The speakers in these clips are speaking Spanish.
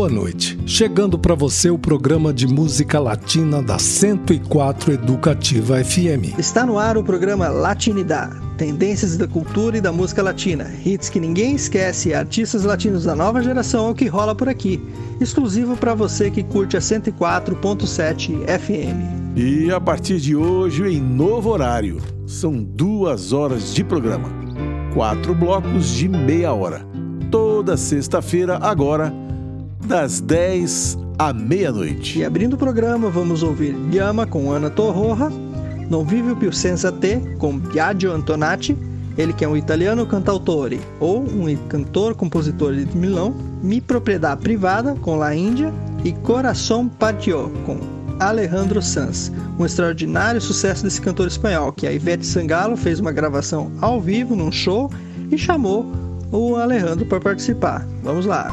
boa noite. Chegando para você o programa de música latina da 104 Educativa FM. Está no ar o programa Latinidad, tendências da cultura e da música latina, hits que ninguém esquece e artistas latinos da nova geração é o que rola por aqui. Exclusivo para você que curte a 104.7 FM. E a partir de hoje, em novo horário, são duas horas de programa, quatro blocos de meia hora toda sexta-feira, agora, das 10 à meia-noite. E abrindo o programa, vamos ouvir Yama com Ana Torroja, Non vive più senza te com Biagio Antonati, ele que é um italiano cantautore ou um cantor compositor de Milão, Mi Propriedade Privada com La Índia e Coração Patio com Alejandro Sanz, um extraordinário sucesso desse cantor espanhol que a Ivete Sangalo fez uma gravação ao vivo num show e chamou o Alejandro para participar. Vamos lá.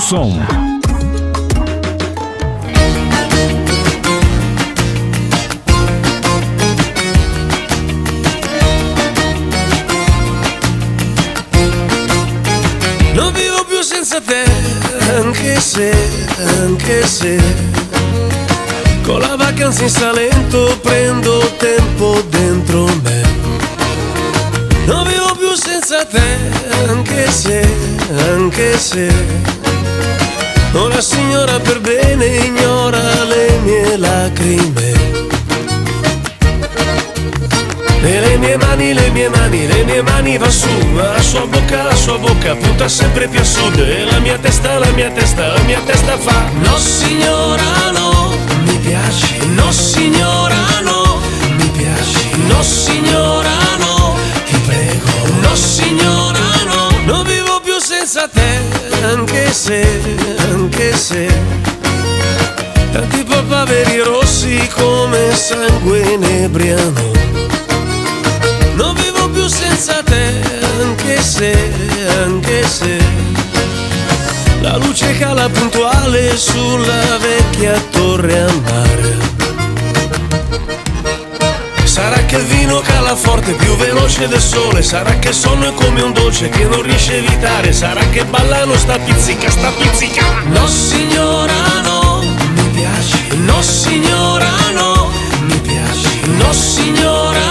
Som. Non vivo più senza te, anche se, anche se, con la vacanza in Salento prendo tempo dentro me. Non vivo più senza te, anche se, anche se. Una signora per bene ignora le mie lacrime. E le mie mani, le mie mani, le mie mani va su, la sua bocca, la sua bocca punta sempre più a sud. E la mia testa, la mia testa, la mia testa fa No signora no, mi piaci, no signora no, mi piaci, no signora no, ti prego, no signora senza te, anche se, anche se. Tanti papaveri rossi come sangue inebriano. Non vivo più senza te, anche se, anche se. La luce cala puntuale sulla vecchia torre a mare. Sarà che il vino cala forte, più veloce del sole, sarà che il sonno è come un dolce che non riesce a evitare, sarà che ballano sta pizzica, sta pizzica. No signora no, mi piaci, no signora no, mi piaci, no signora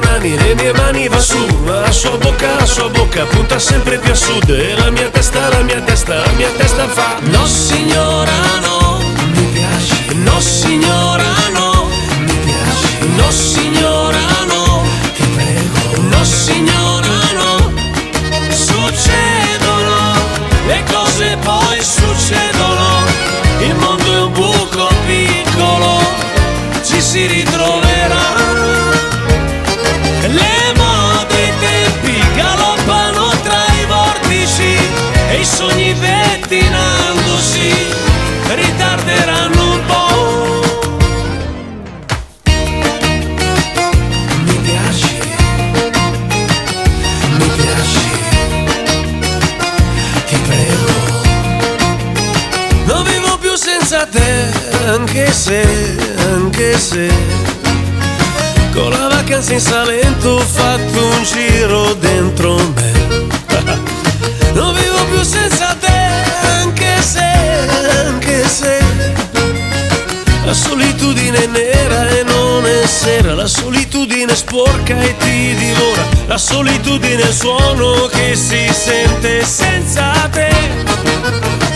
mani, le mie mani va su, la sua bocca, la sua bocca punta sempre più a sud. E la mia testa, la mia testa, la mia testa fa No signora no, mi piaci, no signora no, mi piaci, no signora solitudine suono che si sente senza te.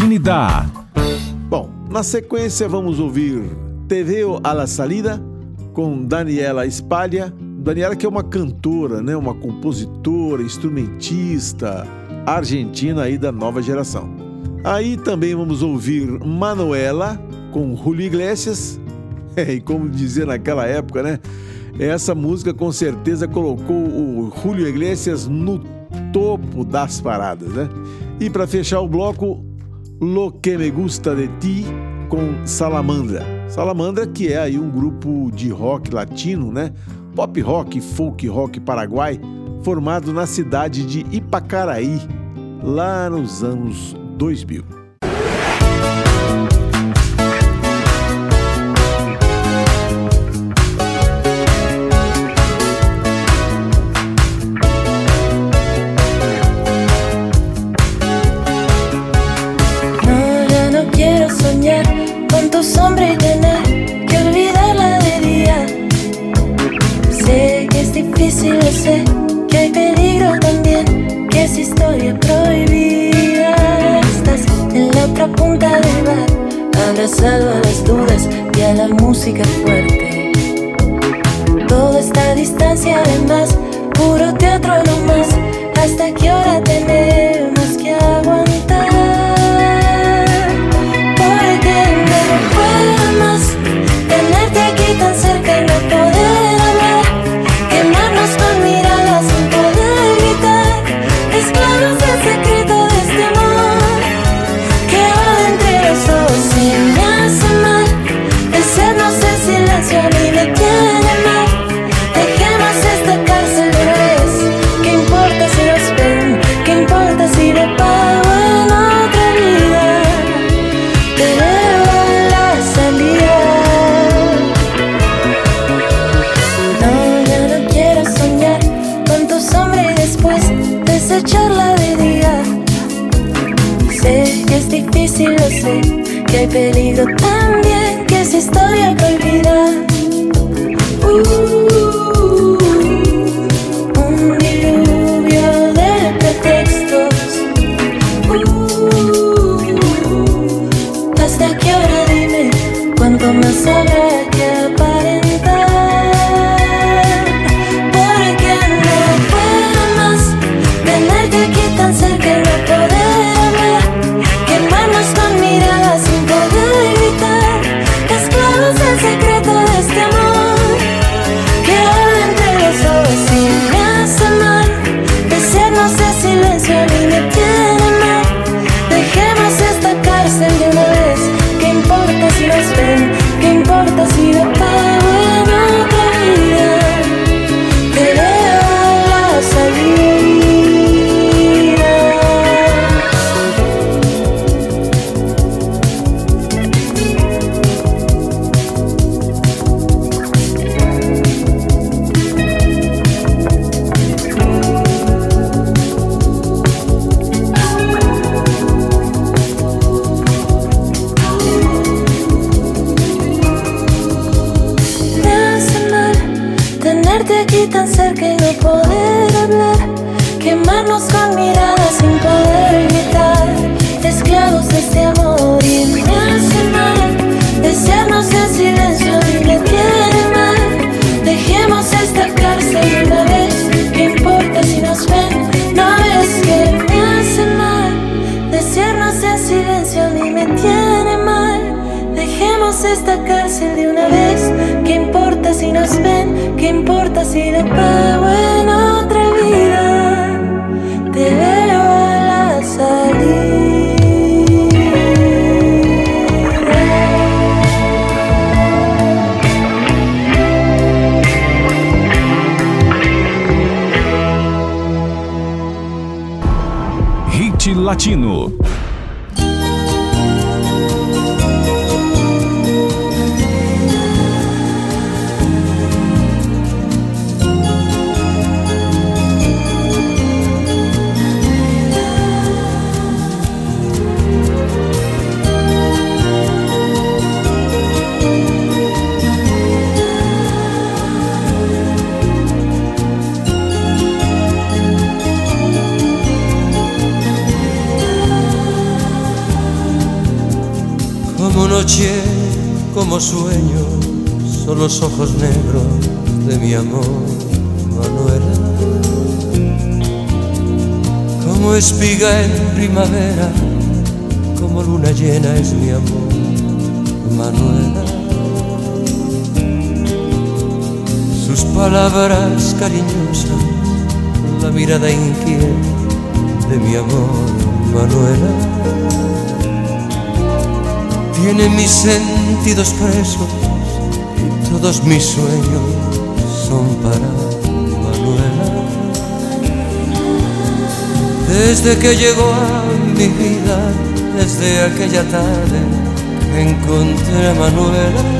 Latinidad. Bom, na sequência vamos ouvir TVO à a la Salida com Daniela Espalha. Daniela que é uma cantora, né, uma compositora, instrumentista argentina aí da nova geração. Aí também vamos ouvir Manuela com Julio Iglesias. É, e como dizia naquela época, né? Essa música com certeza colocou o Julio Iglesias no topo das paradas, né? E para fechar o bloco, Lo que me gusta de ti com Salamandra. Salamandra que é aí um grupo de rock latino, né? Pop rock, folk rock paraguai, formado na cidade de Ipacaraí, lá nos anos 2000. Palabras cariñosas, la mirada inquieta de mi amor, Manuela. Tiene mis sentidos presos y todos mis sueños son para Manuela. Desde que llegó a mi vida, desde aquella tarde encontré a Manuela.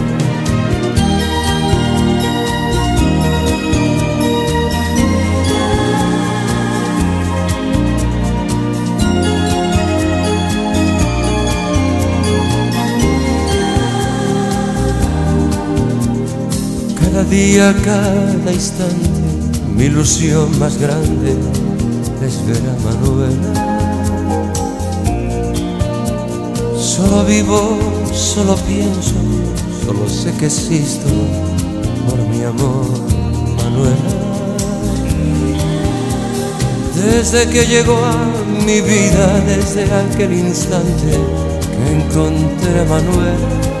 Cada día, cada instante, mi ilusión más grande es ver a Manuela. Solo vivo, solo pienso, solo sé que existo por mi amor, Manuela. Desde que llegó a mi vida, desde aquel instante que encontré a Manuela.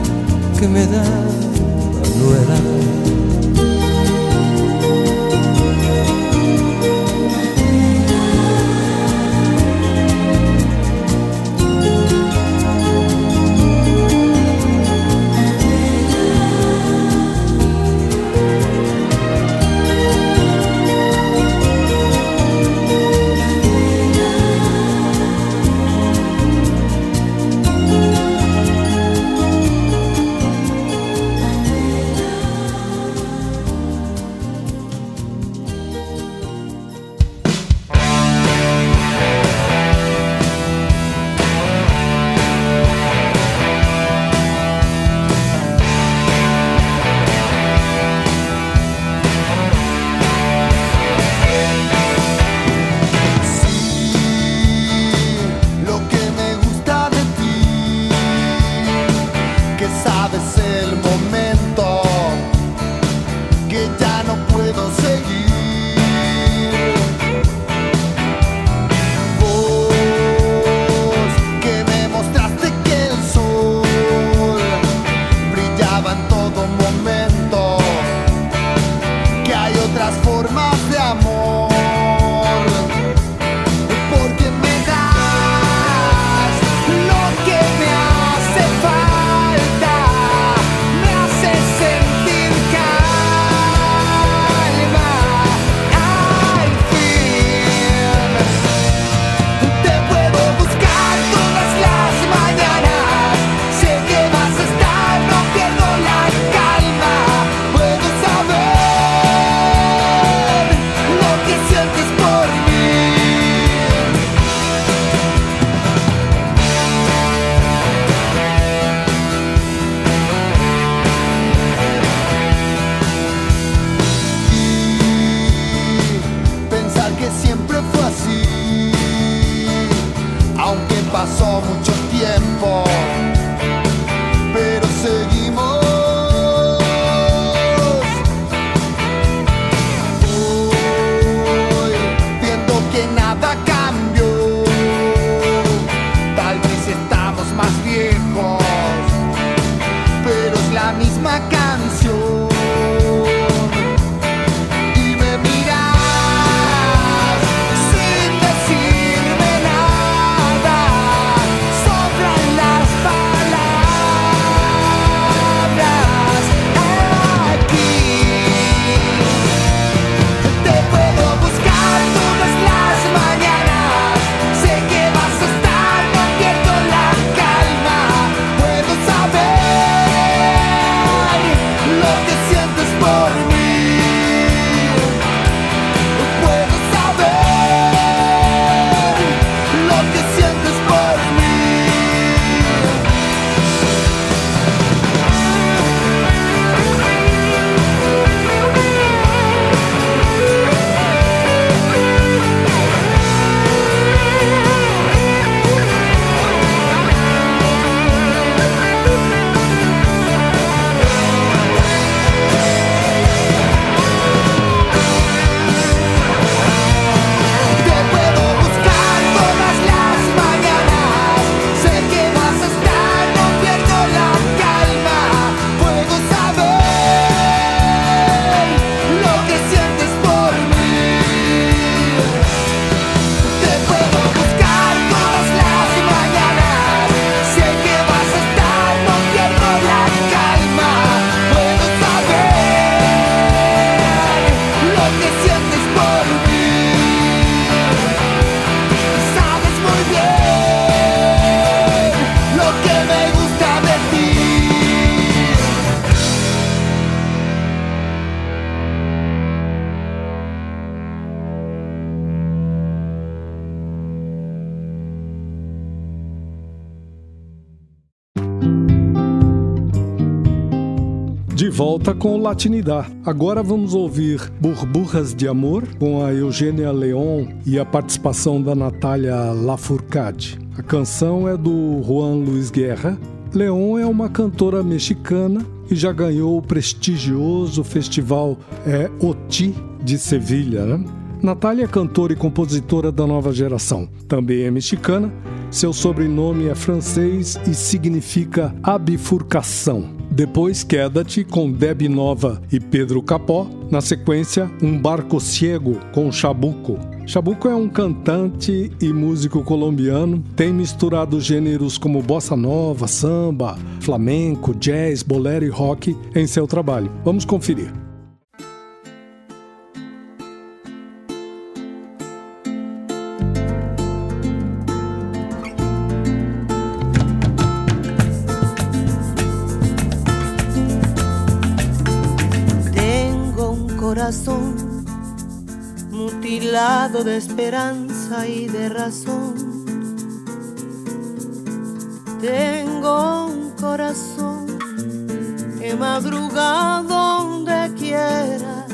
que me da Manuela. Volta com o. Agora vamos ouvir Burburras de Amor com a Eugênia Leon e a participação da Natália Lafourcade. A canção é do Juan Luiz Guerra. Leon é uma cantora mexicana e já ganhou o prestigioso festival é, OTI de Sevilha. Né? Natália é cantora e compositora da nova geração. Também é mexicana. Seu sobrenome é francês e significa abifurcação. Depois Queda-te com Deb Nova e Pedro Capó. Na sequência, Um Barco Ciego com Chabuco. Chabuco é um cantante e músico colombiano. Tem misturado gêneros como bossa nova, samba, flamenco, jazz, bolero e rock em seu trabalho. Vamos conferir. De esperanza y de razón. Tengo un corazón que madruga donde quiera.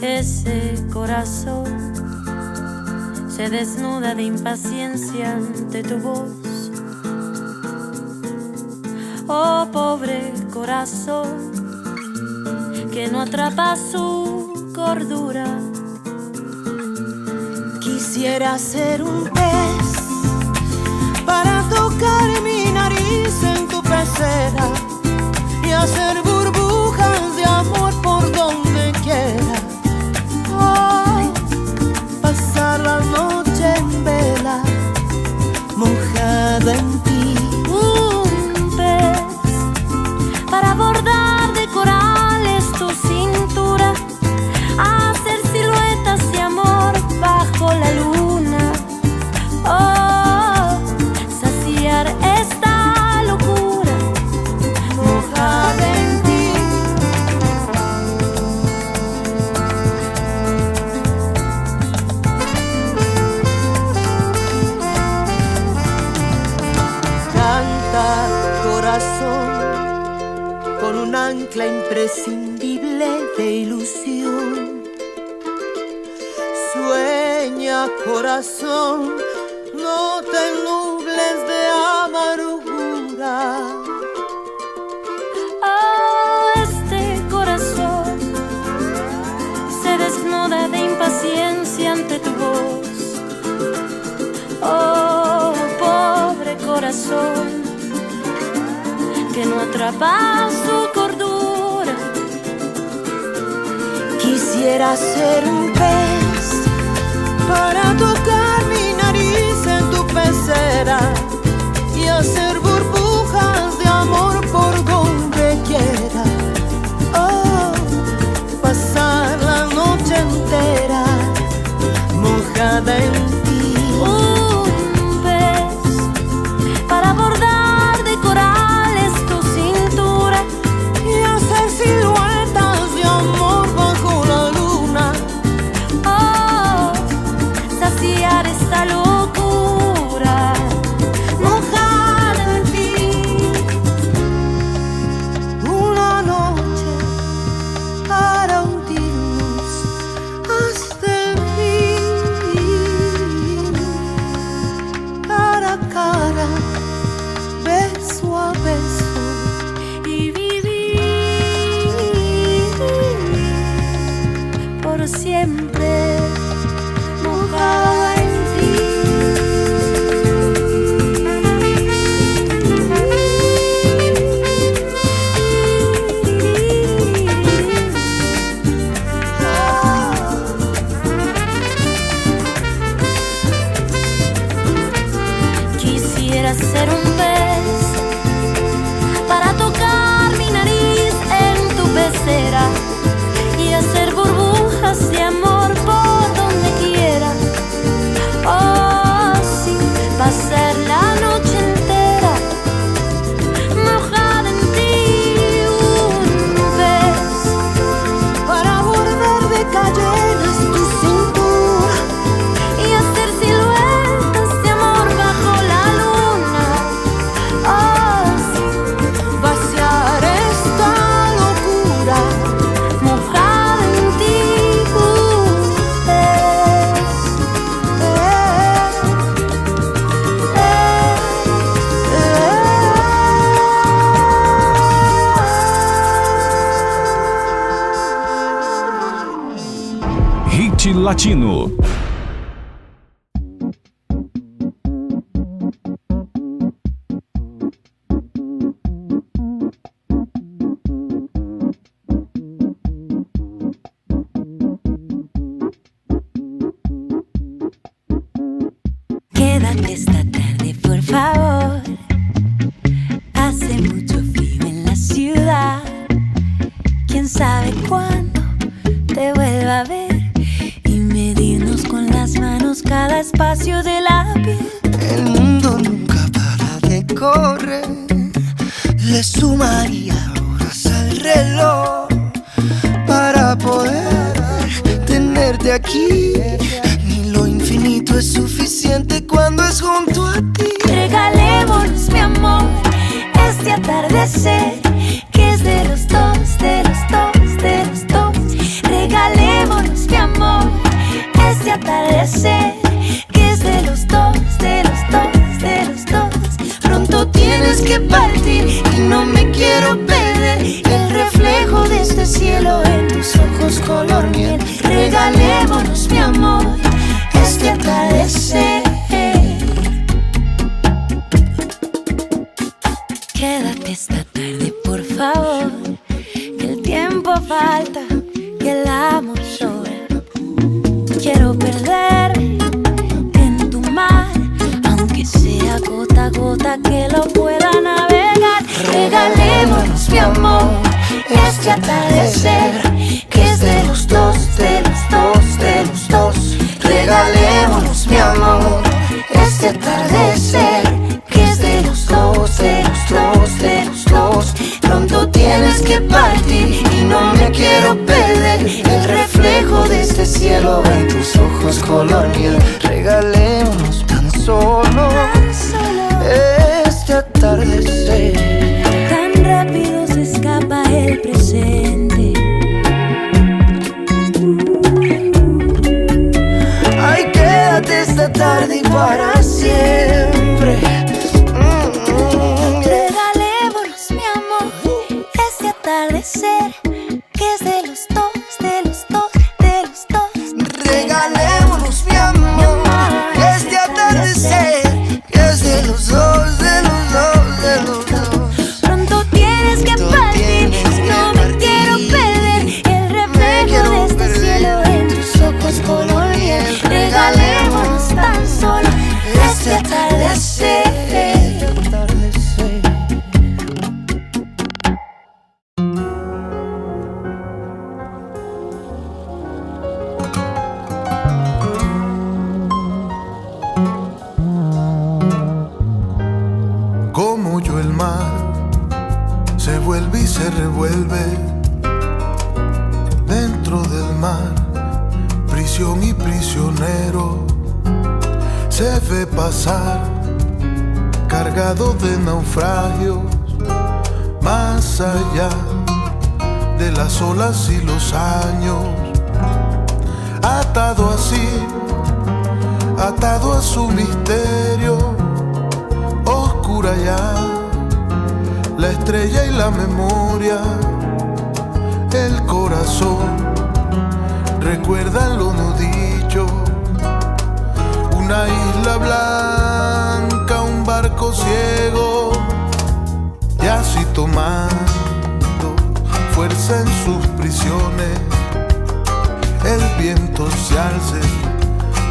Ese corazón se desnuda de impaciencia ante tu voz. Oh pobre corazón que no atrapa su Quisiera ser un pez para tocar mi nariz en tu pecera y hacer burbujas de amor por donde quiera. Ay, pasar la noche en vela, mojada en Latino.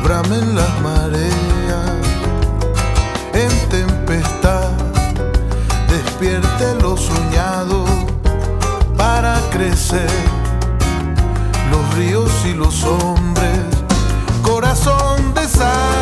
bramen las mareas, en tempestad, despierte lo soñado para crecer, los ríos y los hombres, corazón de sal.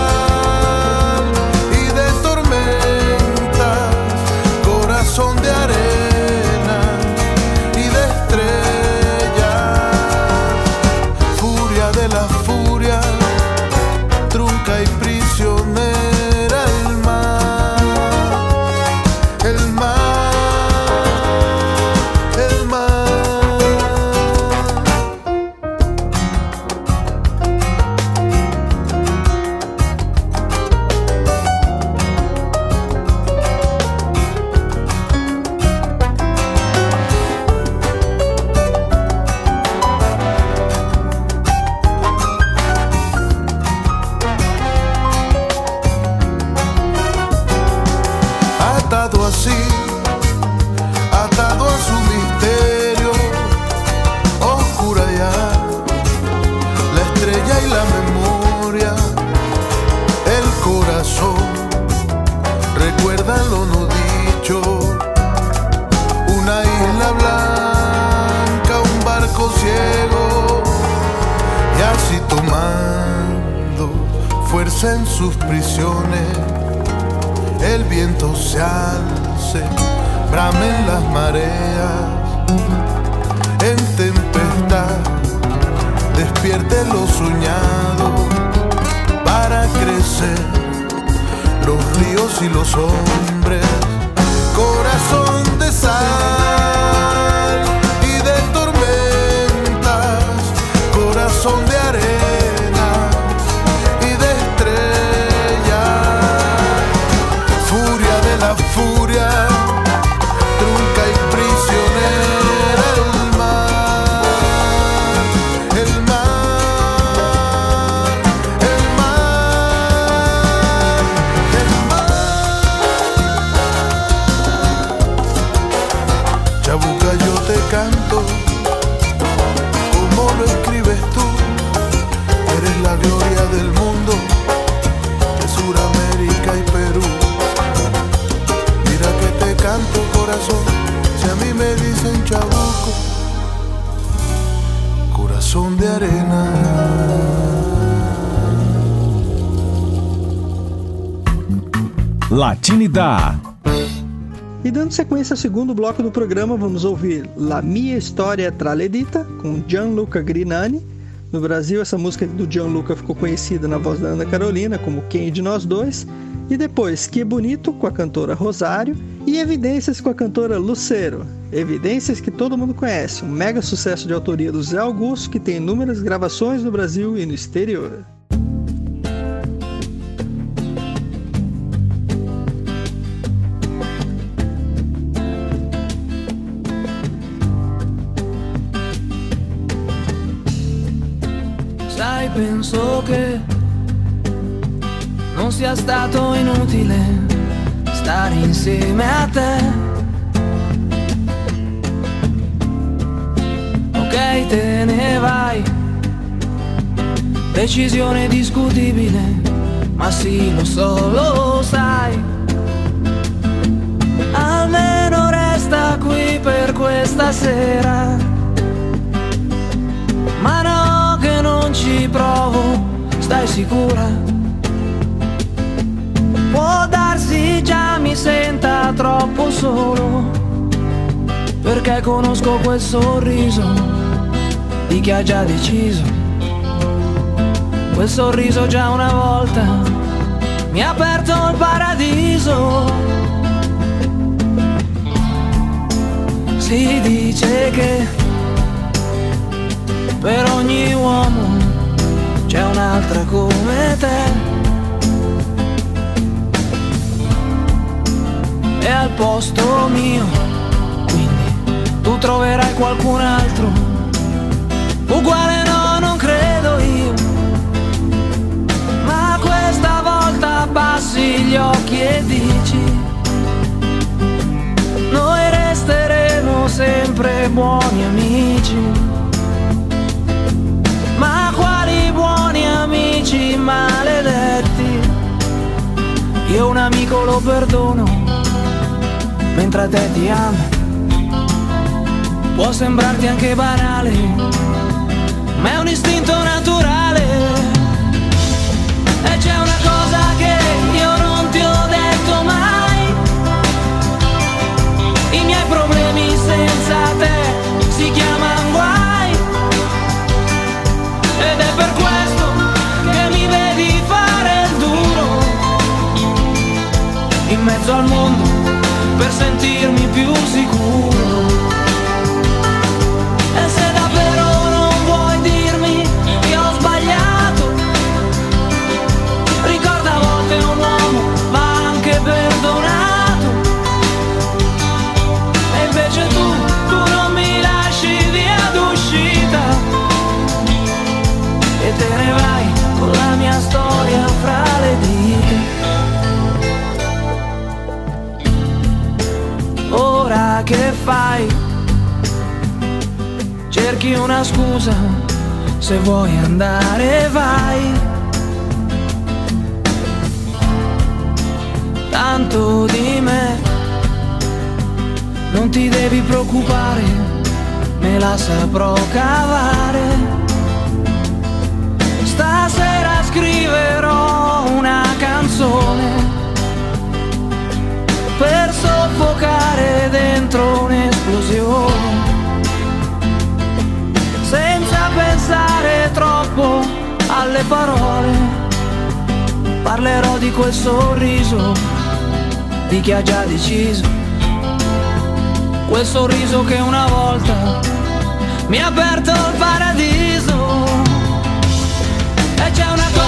Sequência ao segundo bloco do programa, vamos ouvir La Mia Storia Traledita, com Gianluca Grinani. No Brasil, essa música do Gianluca ficou conhecida na voz da Ana Carolina como Quem de Nós Dois. E depois, Que Bonito, com a cantora Rosário. E Evidências, com a cantora Lucero. Evidências que todo mundo conhece, um mega sucesso de autoria do Zé Augusto, que tem inúmeras gravações no Brasil e no exterior. Non sia stato inutile stare insieme a te. Ok, te ne vai. Decisione discutibile, ma sì, lo so, lo sai. Almeno resta qui per questa sera. Ma no, che non ci provo, stai sicura? Può darsi già mi senta troppo solo, perché conosco quel sorriso di chi ha già deciso. Quel sorriso già una volta mi ha aperto il paradiso. Si dice che per ogni uomo c'è un'altra come te. E al posto mio, quindi tu troverai qualcun altro. Uguale no, non credo io. Ma questa volta abbassi gli occhi e dici. Noi resteremo sempre buoni amici. Ma quali buoni amici maledetti? Io un amico lo perdono, mentre a te ti amo. Può sembrarti anche banale, ma è un istinto naturale. E c'è una cosa che io non ti ho detto mai. I miei problemi senza te si chiamano guai. Ed è per questo che mi vedi fare il duro in mezzo al mondo per sentirmi più sicuro. E se davvero non vuoi dirmi che ho sbagliato, ricorda a volte un uomo va anche perdonato. E invece tu, tu non mi lasci via d'uscita e te ne vai con la mia storia fra le dita. Fai? Cerchi una scusa, se vuoi andare vai. Tanto di me, non ti devi preoccupare, me la saprò cavare. Stasera scriverò soffocare dentro un'esplosione. Senza pensare troppo alle parole, parlerò di quel sorriso, di chi ha già deciso. Quel sorriso che una volta mi ha aperto il paradiso. E c'è una cosa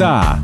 da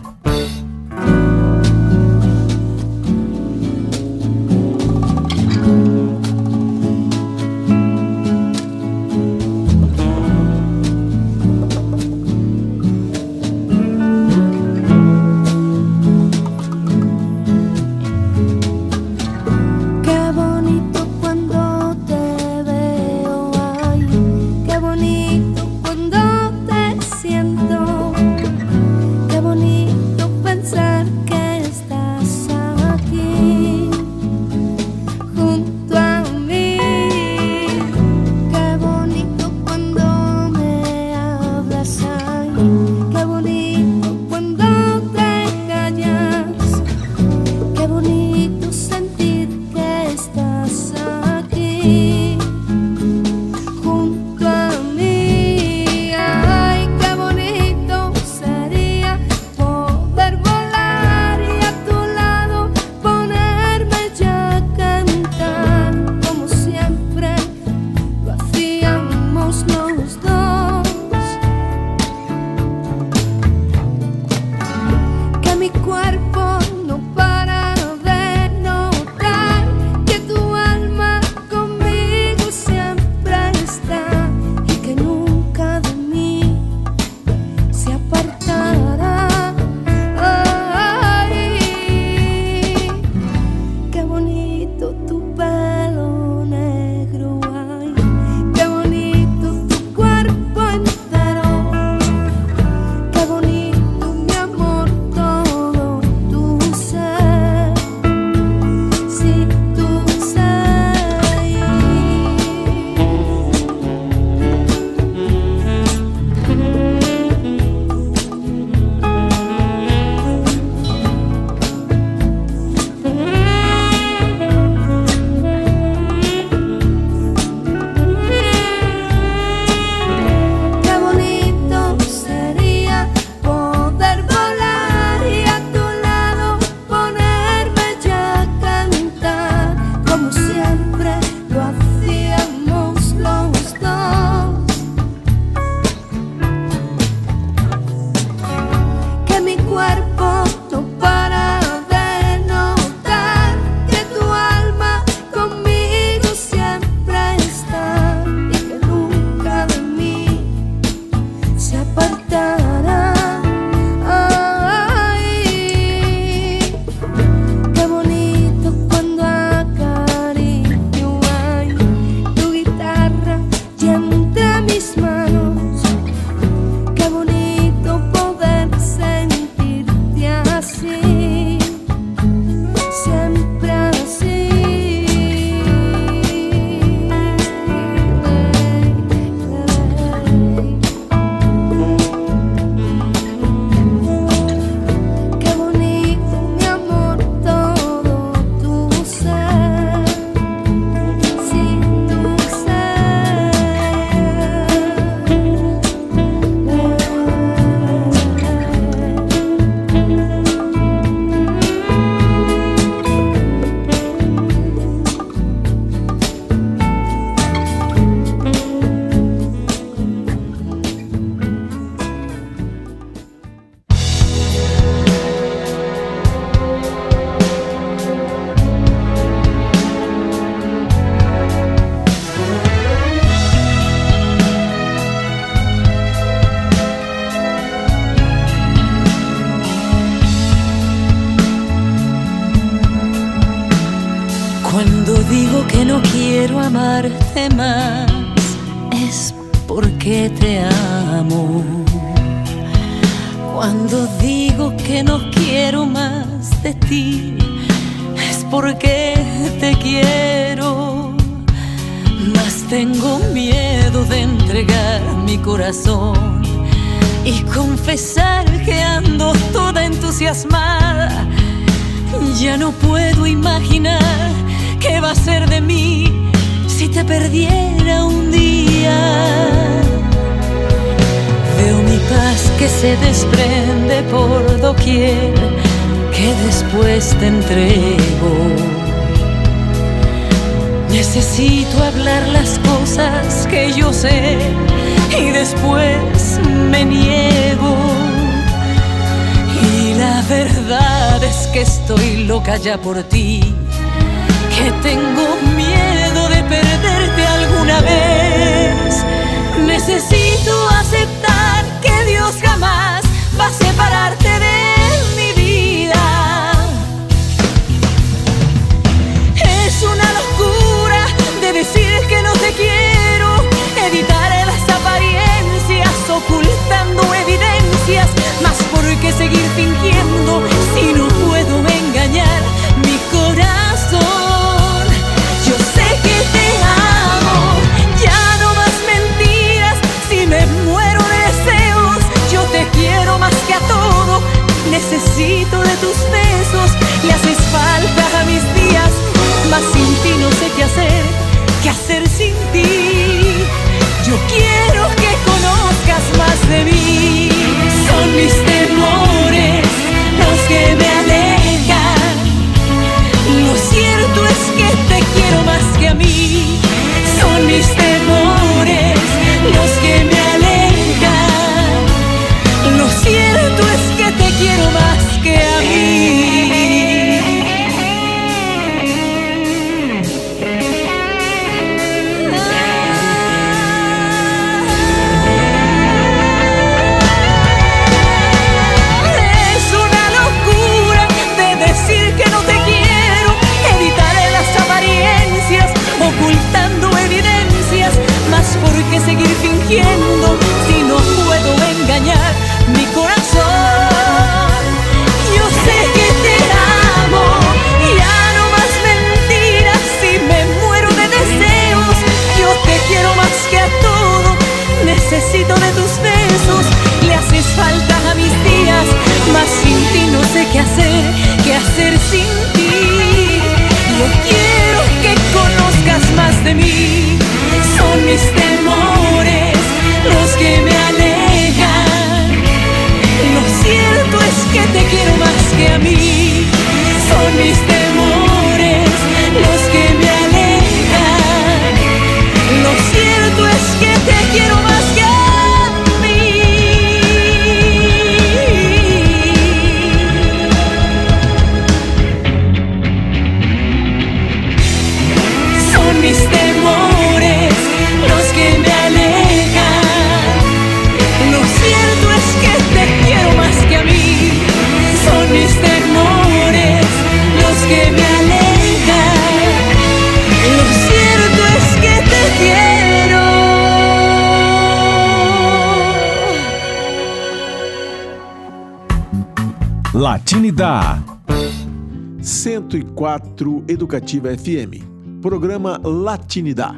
Educativa FM, programa Latinidá.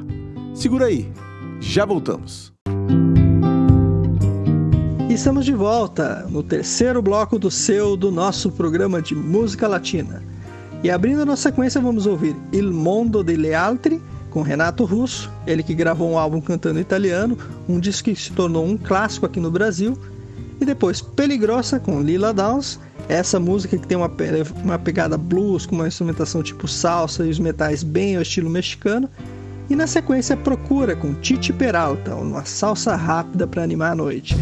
Segura aí, já voltamos. E estamos de volta no terceiro bloco do seu, do nosso programa de música latina. E abrindo a nossa sequência, vamos ouvir Il Mondo delle Altri, com Renato Russo, ele que gravou um álbum cantando italiano, um disco que se tornou um clássico aqui no Brasil, e depois Peligrosa com Lila Downs essa música que tem uma, uma pegada blues, com uma instrumentação tipo salsa e os metais bem ao estilo mexicano. E na sequência, Procura com Titi Peralta, uma salsa rápida para animar a noite.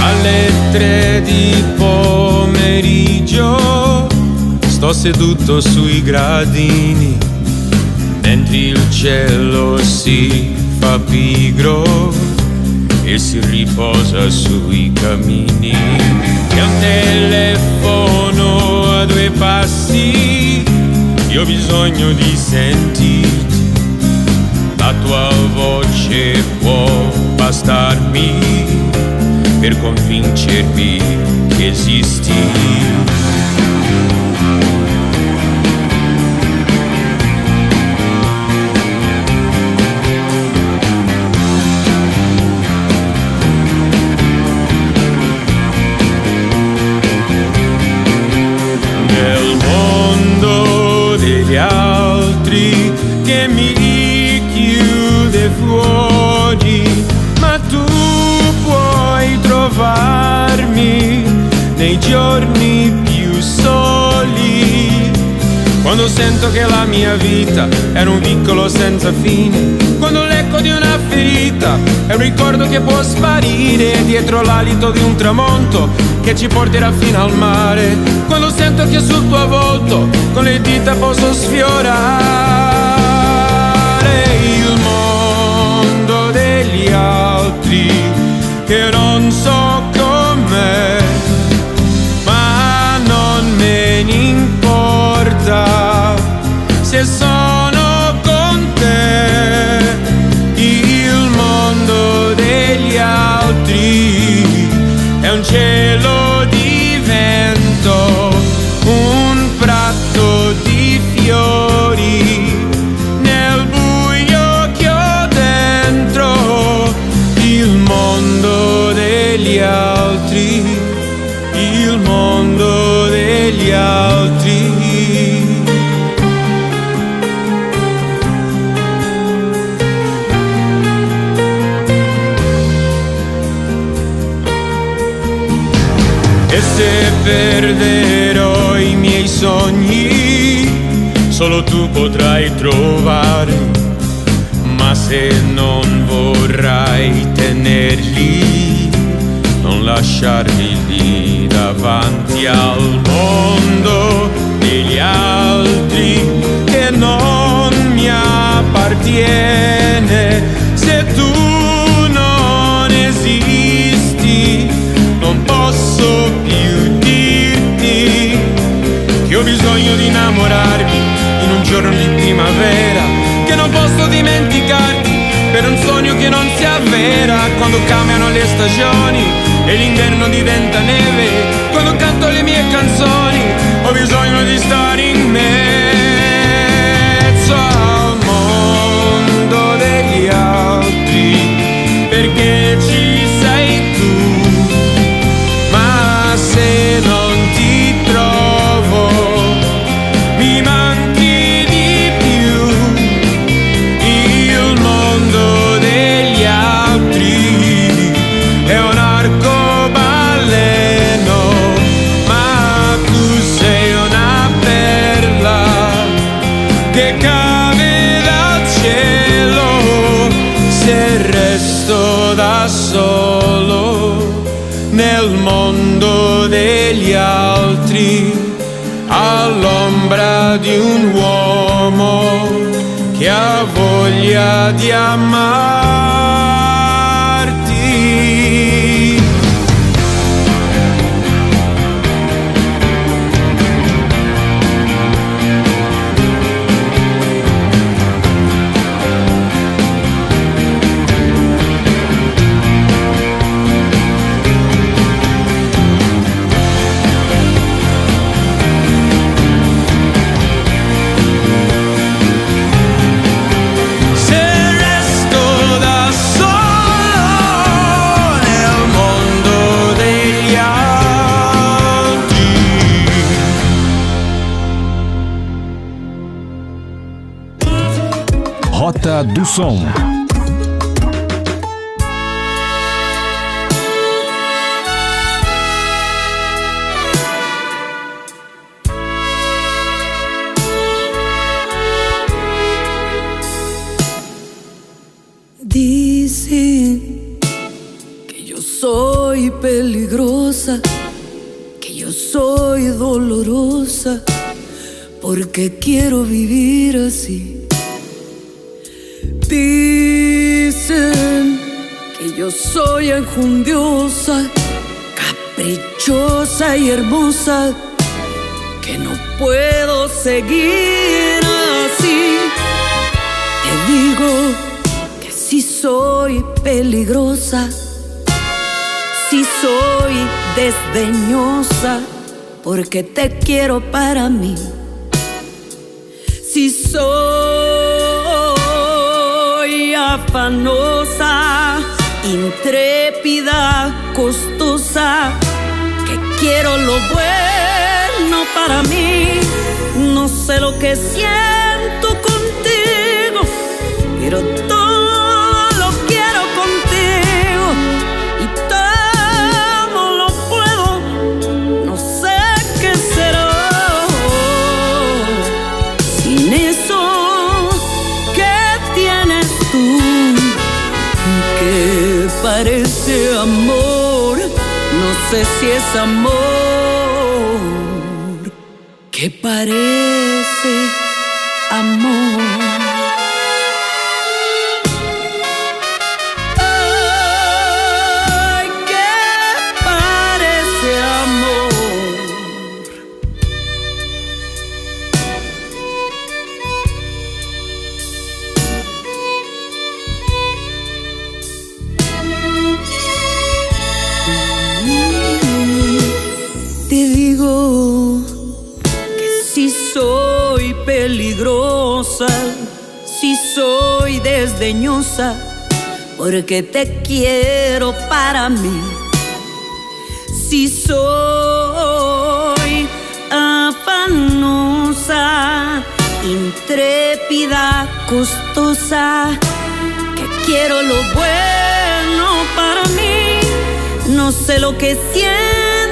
Alle tre é di pomeriggio sto seduto sui gradini mentre il cielo si fa pigro e si riposa sui camini. C'è un telefono a due passi, io ho bisogno di sentirti, la tua voce può bastarmi per convincermi che esisti. Mi chiude fuori, ma tu puoi trovarmi nei giorni più soli. Quando sento che la mia vita era un piccolo senza fine, quando l'eco di una ferita è un ricordo che può sparire dietro l'alito di un tramonto che ci porterà fino al mare, quando sento che sul tuo volto con le dita posso sfiorare see perderò i miei sogni, solo tu potrai trovare, ma se non vorrai tenerli, non lasciarmi lì davanti al mondo degli altri che non mi appartiene. Primavera, che non posso dimenticarti per un sogno che non si avvera quando cambiano le stagioni e l'inverno diventa neve, quando canto le mie canzoni ho bisogno di stare in mezzo al mondo degli altri perché all'ombra di un uomo che ha voglia di amarti. Do Som. Dicen que yo soy peligrosa, que yo soy dolorosa, porque quiero vivir así. Yo soy enjundiosa, caprichosa y hermosa, que no puedo seguir así. Te digo que sí soy peligrosa, sí soy desdeñosa, porque te quiero para mí. Si soy afanosa intrépida, costosa, que quiero lo bueno para mí. No sé lo que siento contigo, pero amor que parece. porque te quiero para mí. Si soy afanosa, intrépida, costosa, que quiero lo bueno para mí, no sé lo que siento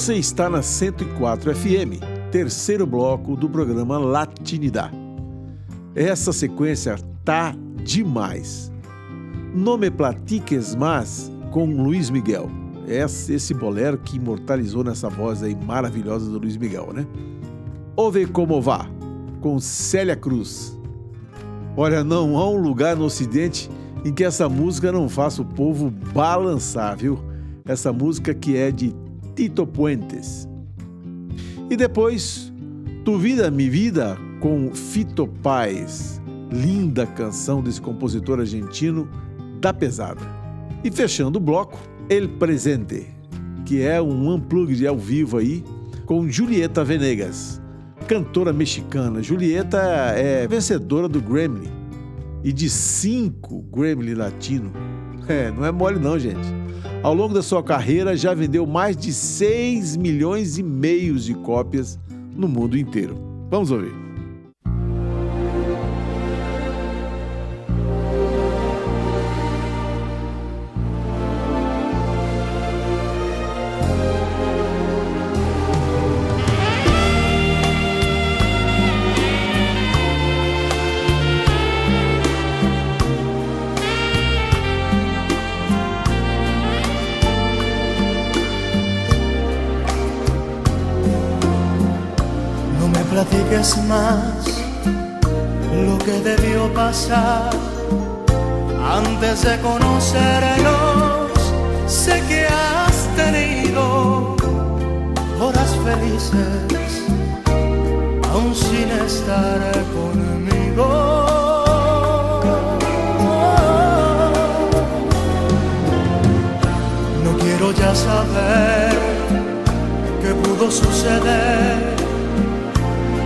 Você está na 104 FM, terceiro bloco do programa Latinidad. Essa sequência tá demais. No me platiques mais com Luiz Miguel. Esse, esse bolero que imortalizou nessa voz aí maravilhosa do Luiz Miguel, né? Ouve como vá, com Célia Cruz. Olha, não há um lugar no Ocidente em que essa música não faça o povo balançar, viu? Essa música que é de Tito Puentes. E depois, Tu Vida Mi Vida com Fito Paz, linda canção desse compositor argentino da pesada. E fechando o bloco, El Presente, que é um unplugged ao vivo aí com Julieta Venegas, cantora mexicana. Julieta é vencedora do Grammy e de cinco Grammy Latino. É, não é mole não, gente. Ao longo da sua carreira já vendeu mais de 6 milhões e meio de cópias no mundo inteiro. Vamos ouvir. Platiques más lo que debió pasar antes de conocernos. Sé que has tenido horas felices aún sin estar conmigo. No quiero ya saber qué pudo suceder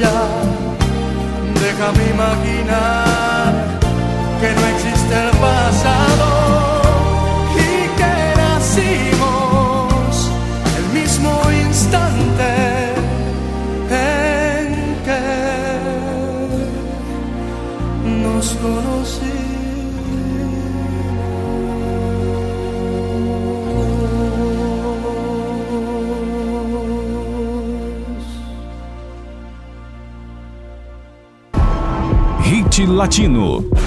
ya, déjame imaginar. Latino.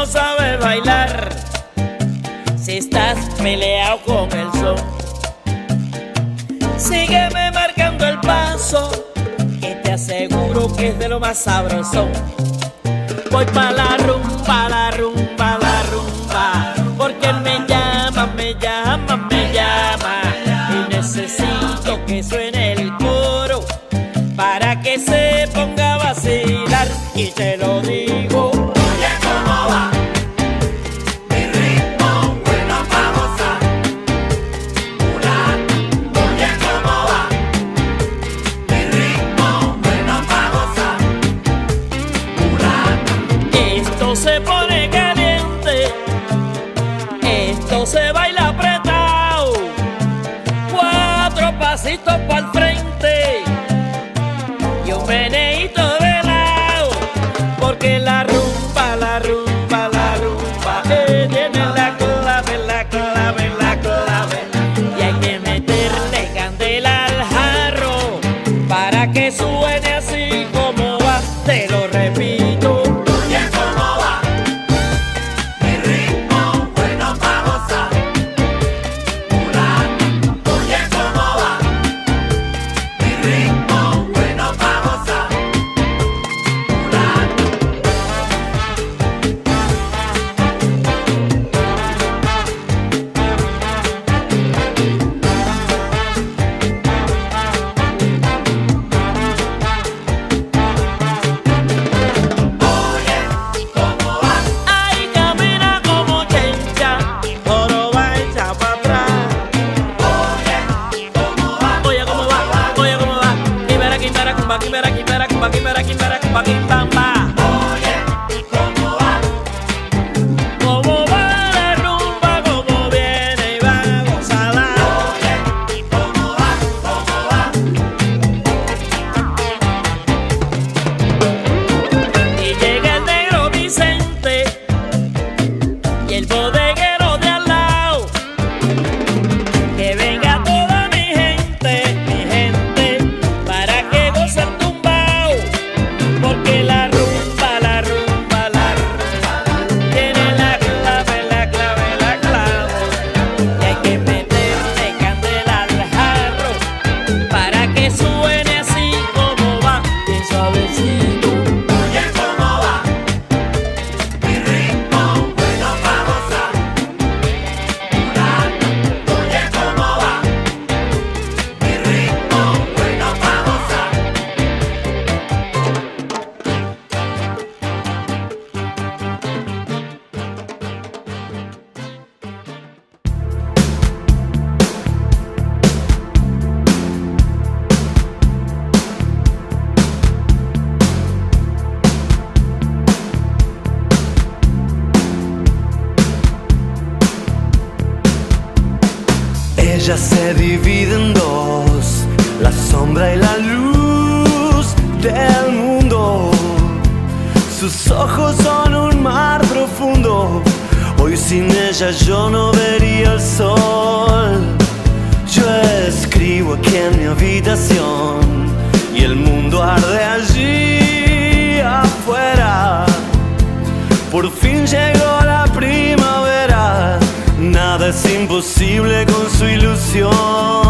no sabes bailar, si estás peleado con el sol. Sígueme marcando el paso, que te aseguro que es de lo más sabroso. Voy pa' la rumba, la rumba, la rumba, porque él me llama, me llama, me llama. Y necesito que suene el coro para que se ponga a vacilar. Y te lo digo. Sombra y la luz del mundo. Sus ojos son un mar profundo, hoy sin ella yo no vería el sol. Yo escribo aquí en mi habitación y el mundo arde allí afuera. Por fin llegó la primavera, nada es imposible con su ilusión.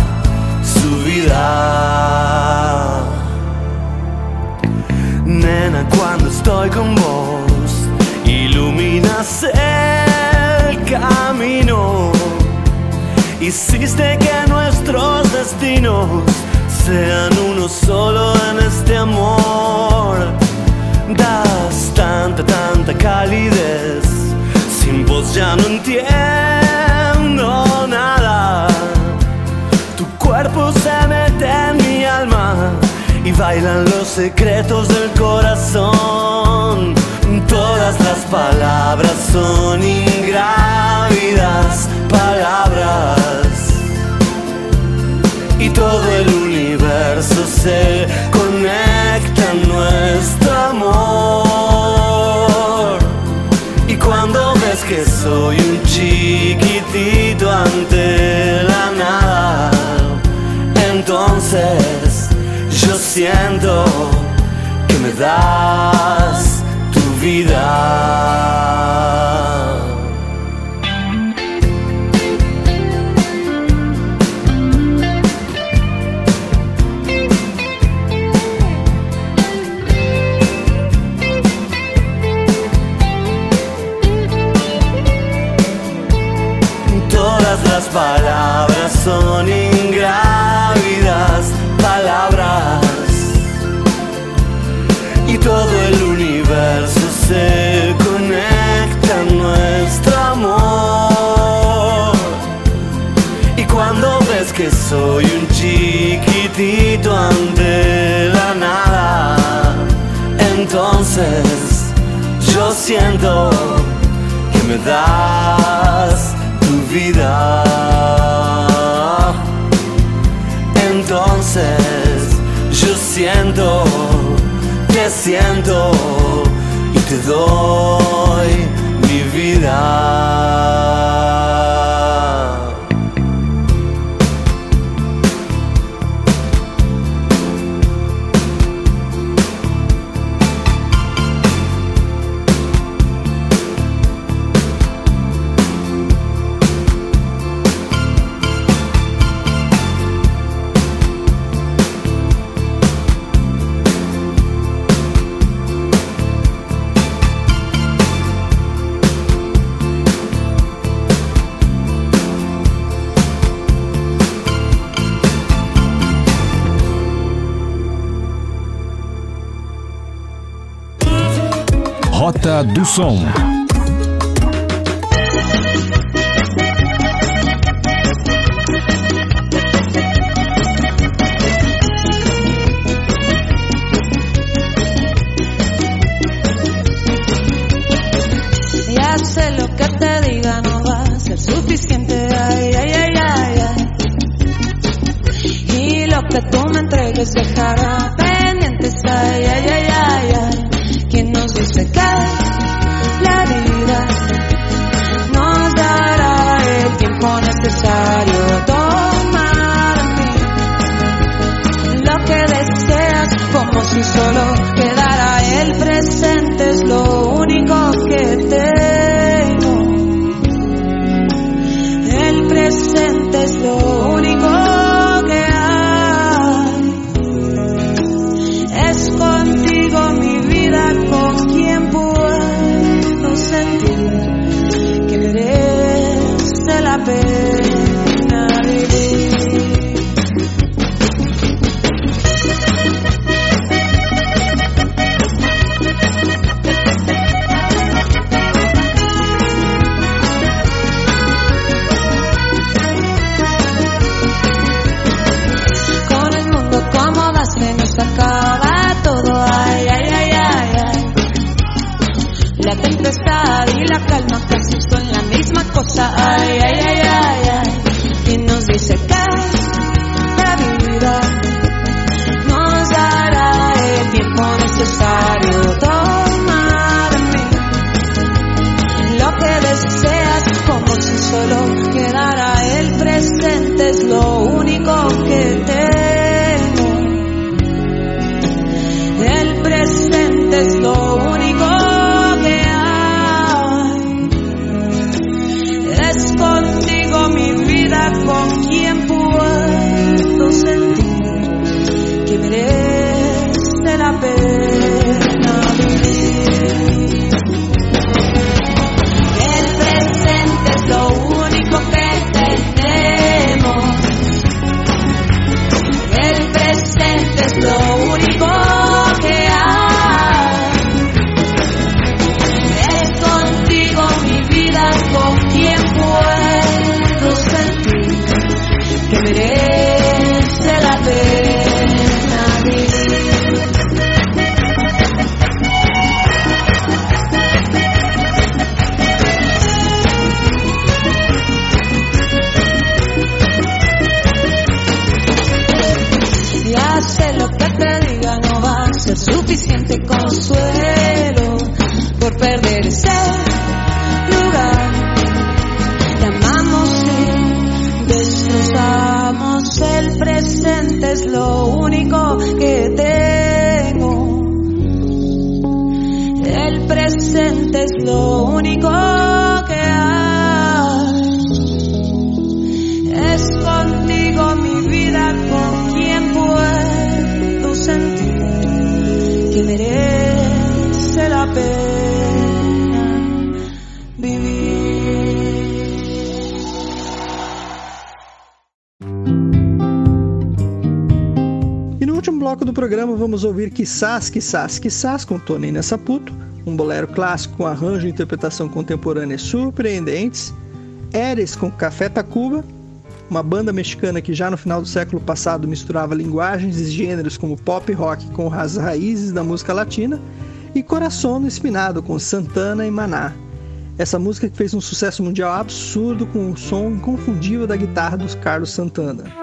Nena, cuando estoy con vos, iluminas el camino. Hiciste que nuestros destinos sean uno solo en este amor. Das tanta, tanta calidez. Sin vos ya no entiendo cuerpo se mete en mi alma y bailan los secretos del corazón. Todas las palabras son ingrávidas palabras y todo el universo se conecta en nuestro amor. Y cuando ves que soy un chiquitito ante la nada, entonces yo siento que me das tu vida. Todas las palabras son todo el universo se conecta en nuestro amor. Y cuando ves que soy un chiquitito ante la nada, entonces yo siento que me das tu vida. Entonces yo siento, te siento y te doy mi vida. Rota do Som. Ya sé lo que te diga no va a ser suficiente, ay, ay, ay, ay, ay. Y lo que tú me entregues dejará último bloco do programa, vamos ouvir Quissás, Quissás, Quissás com Tony Saputo, um bolero clássico com arranjo e interpretação contemporânea surpreendentes, Eres com Café Tacuba, uma banda mexicana que já no final do século passado misturava linguagens e gêneros como pop rock com as raízes da música latina, e Coração no Espinado com Santana e Maná. Essa música que fez um sucesso mundial absurdo com o som inconfundível da guitarra dos Carlos Santana.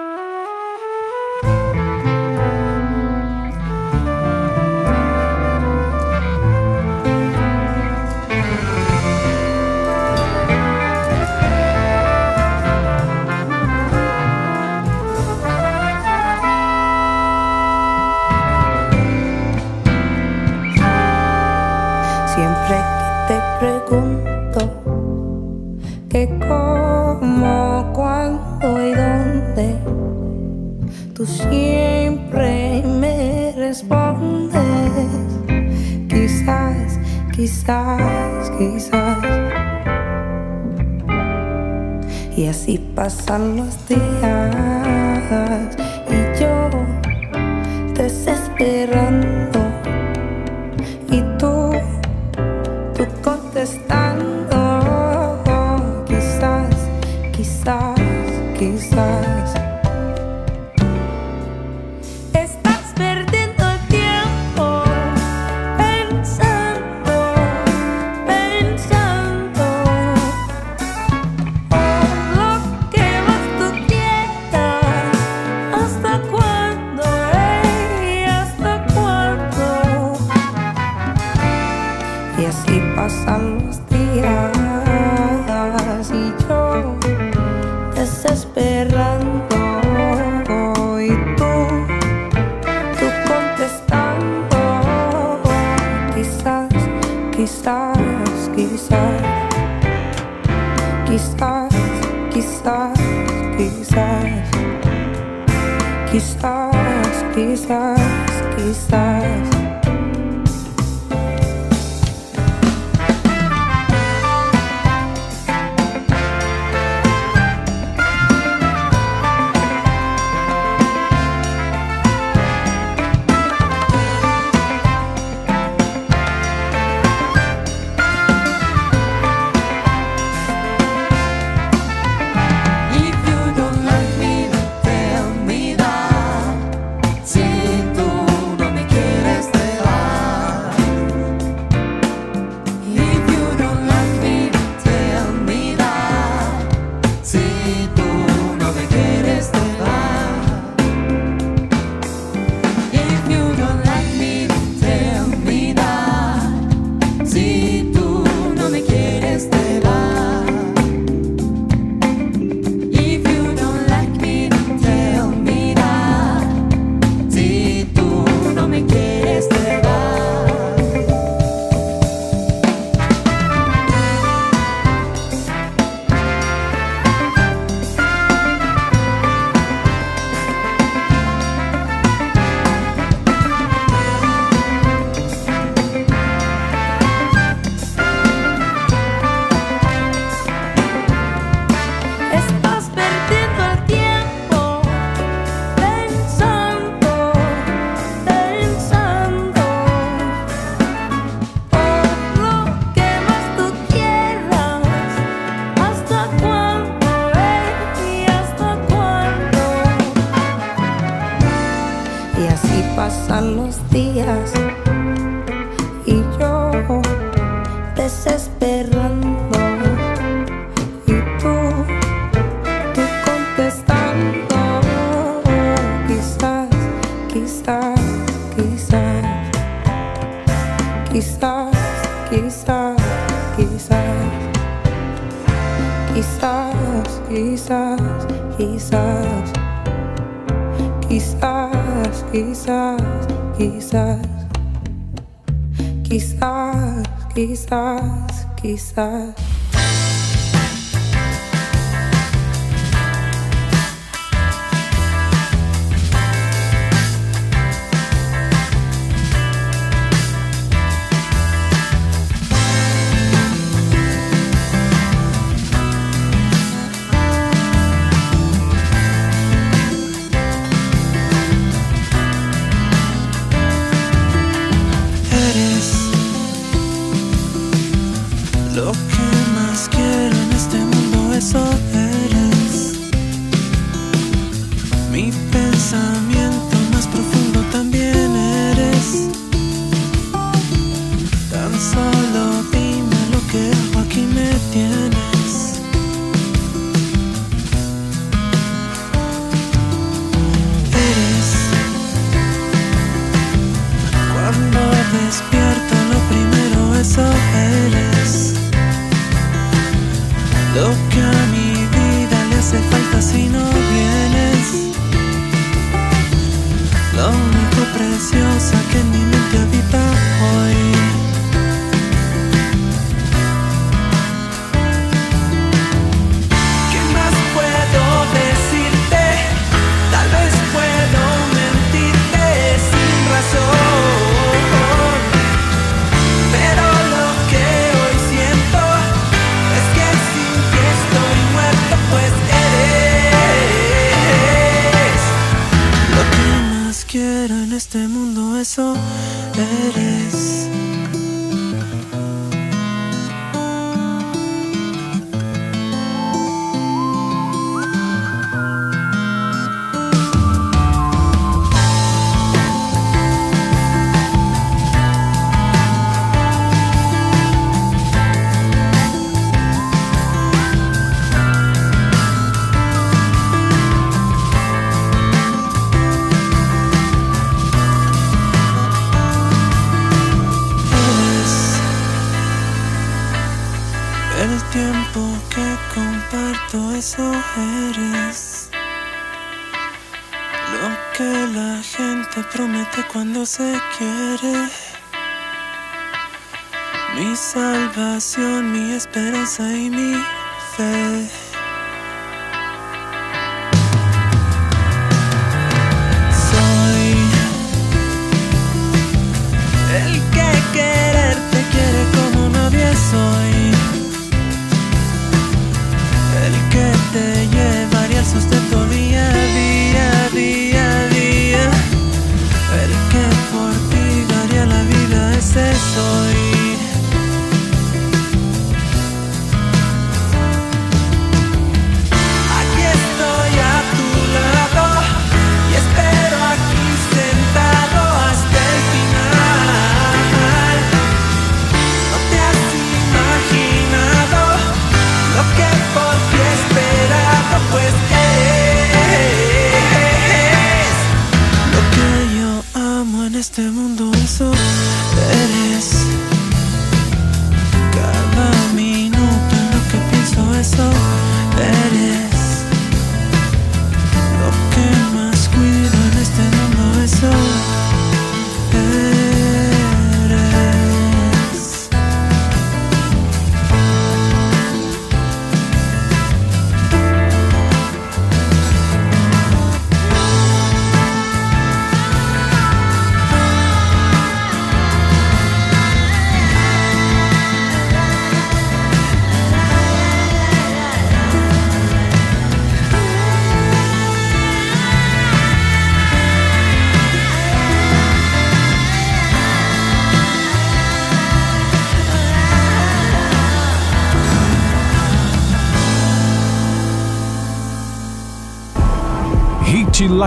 I los días. Quizás, quizás. same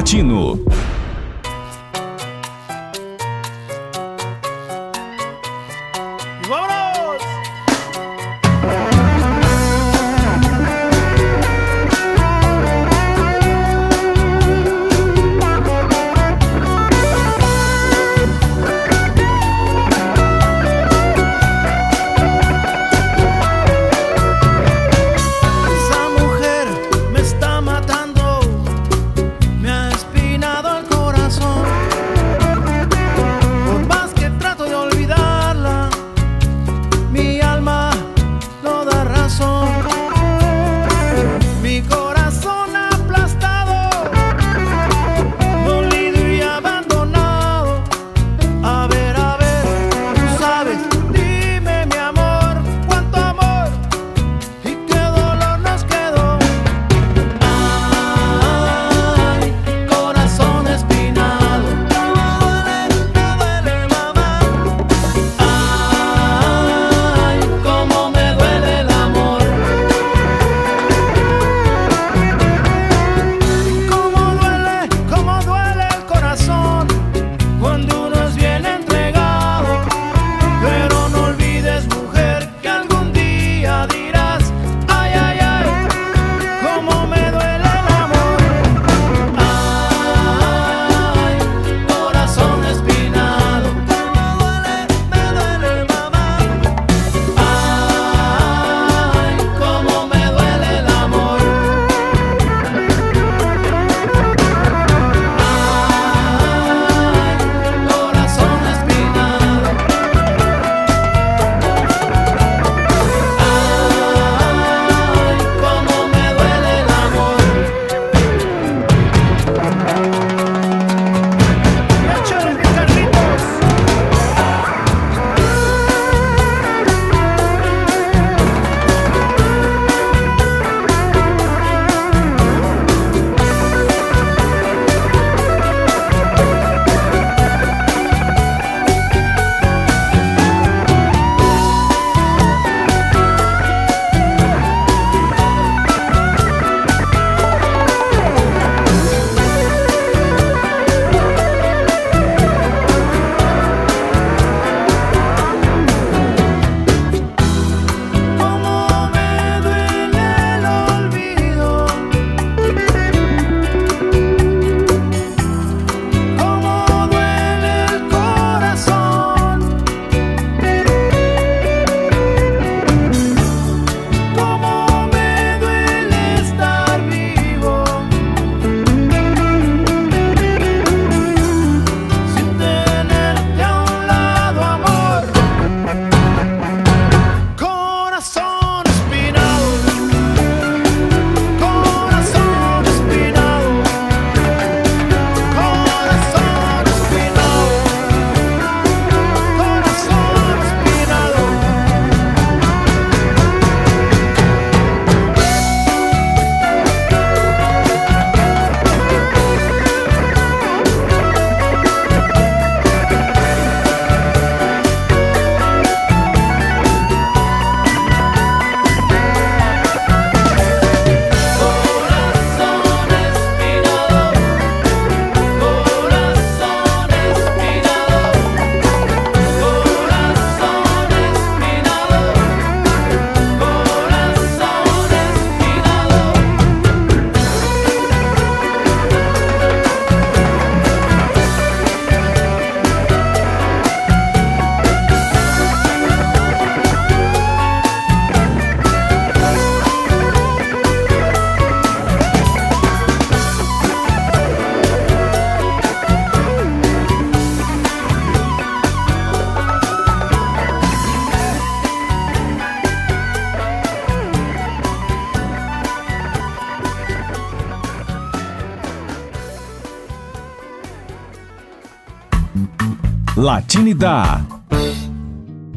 Latino.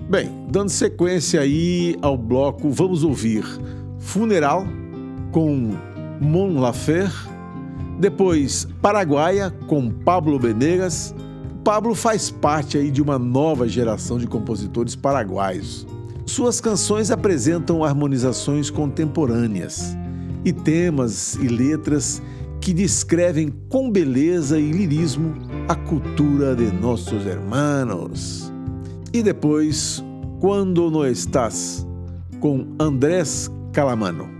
Bem, dando sequência aí ao bloco, vamos ouvir Funeral com Mon Laferte, depois Paraguaia com Pablo Benegas. Pablo faz parte aí de uma nova geração de compositores paraguaios. Suas canções apresentam harmonizações contemporâneas e temas e letras que descrevem com beleza e lirismo a cultura de nossos hermanos. E depois, Quando No Estás, com Andrés Calamano.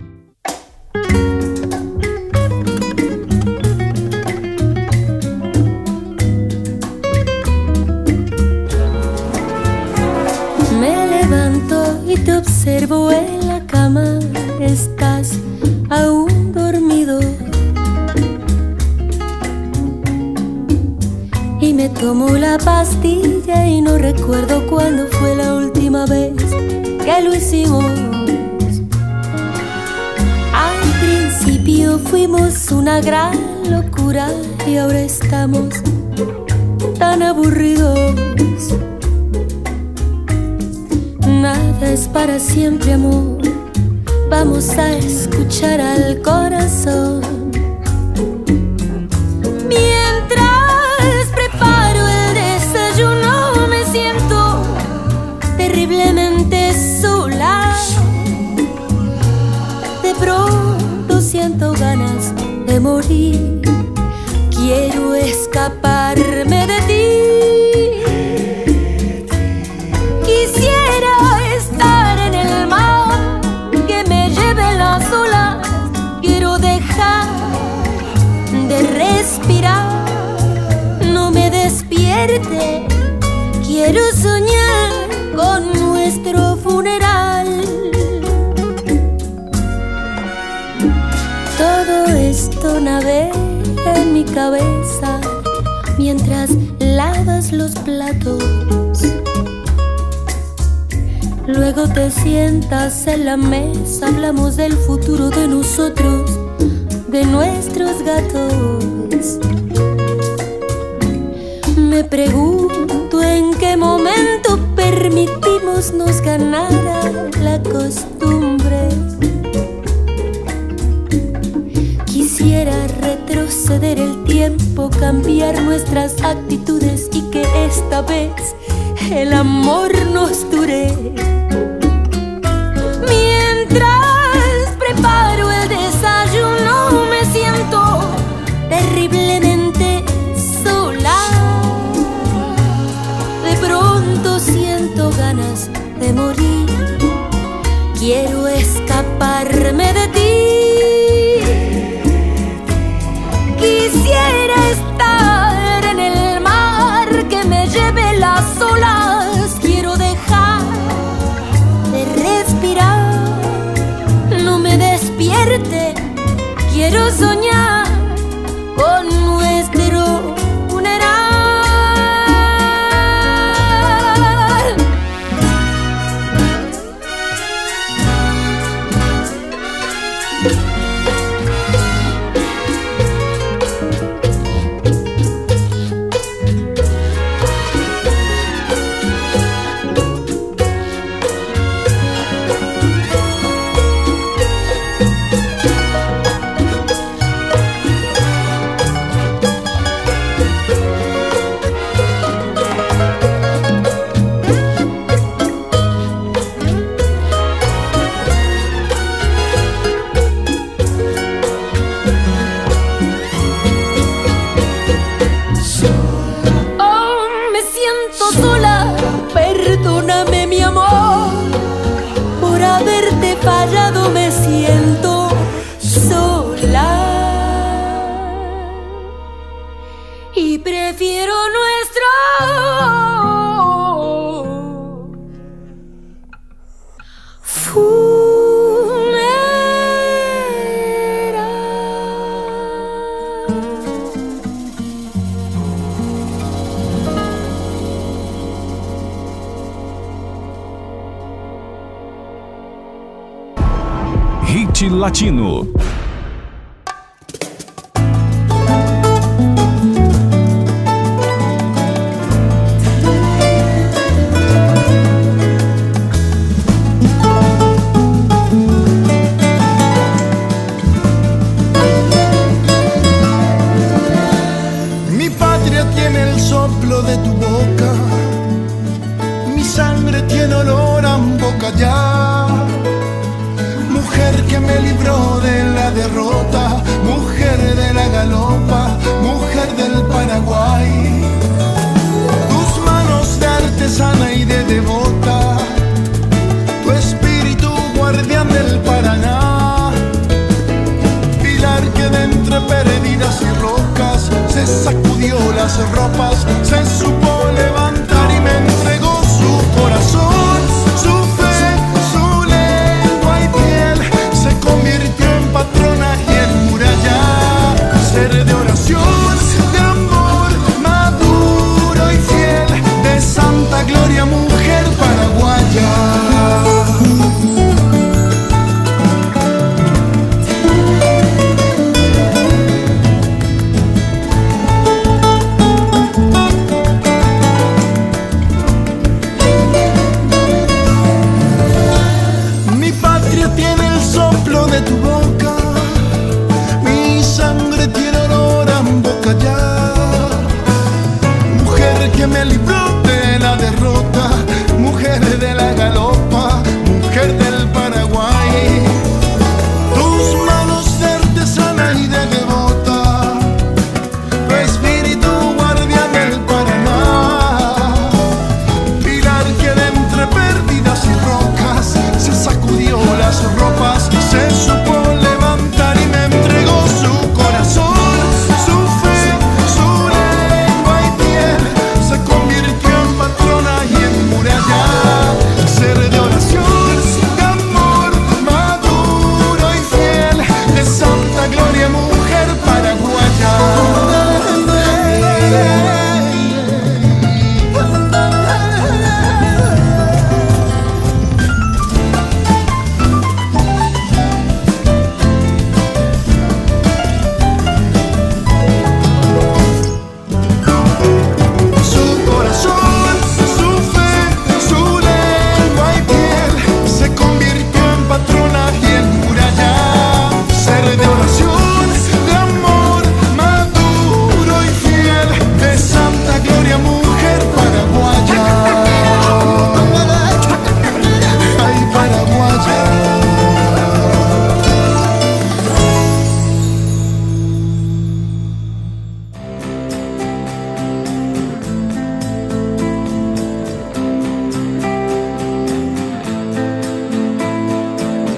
Pastilla y no recuerdo cuándo fue la última vez que lo hicimos. Al principio fuimos una gran locura y ahora estamos tan aburridos. Nada es para siempre, amor. Vamos a escuchar al corazón. Quiero escaparme los platos. Luego te sientas en la mesa, hablamos del futuro de nosotros, de nuestros gatos. Me pregunto en qué momento permitimos nos ganara la costumbre. Quisiera retroceder el tiempo, cambiar nuestras actitudes que esta vez el amor nos dure. Mientras preparo el desayuno, me siento terriblemente sola. De pronto siento ganas de morir. Quiero escaparme Latino.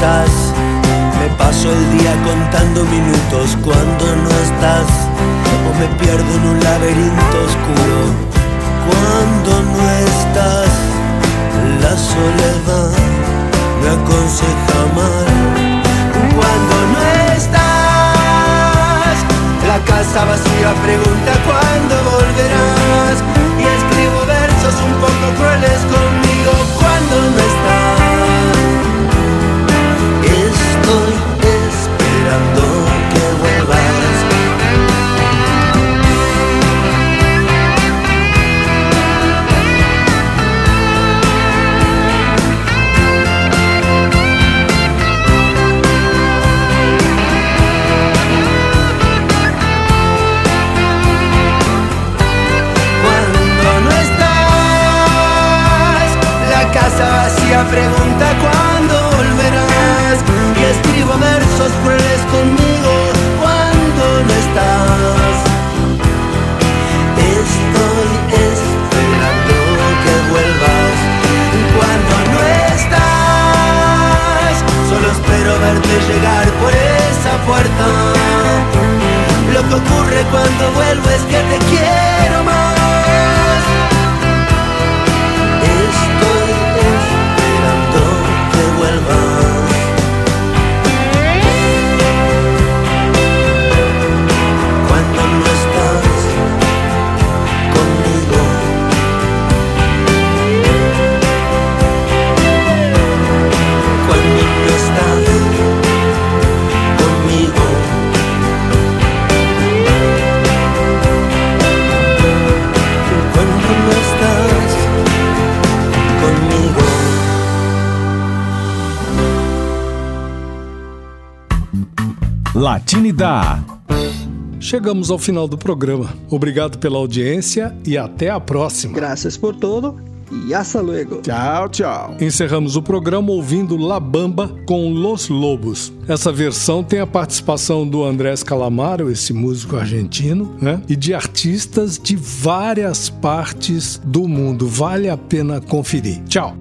Estás, me paso el día contando minutos. Cuando no estás, o me pierdo en un laberinto oscuro. Cuando no estás, la soledad me aconseja mal. Cuando no estás, la casa vacía pregunta cuándo volverás. Y escribo versos un poco crueles conmigo cuando no estás. Vacía pregunta cuándo volverás. Y escribo versos crueles conmigo cuando no estás. Estoy esperando que vuelvas. Cuando no estás, solo espero verte llegar por esa puerta. Lo que ocurre cuando vuelvo es que te quiero más. Latinidad. Chegamos ao final do programa. Obrigado pela audiência e até a próxima. Graças por todo e hasta luego. Tchau, tchau. Encerramos o programa ouvindo La Bamba com Los Lobos. Essa versão tem a participação do Andrés Calamaro, esse músico argentino, né? E de artistas de várias partes do mundo. Vale a pena conferir. Tchau.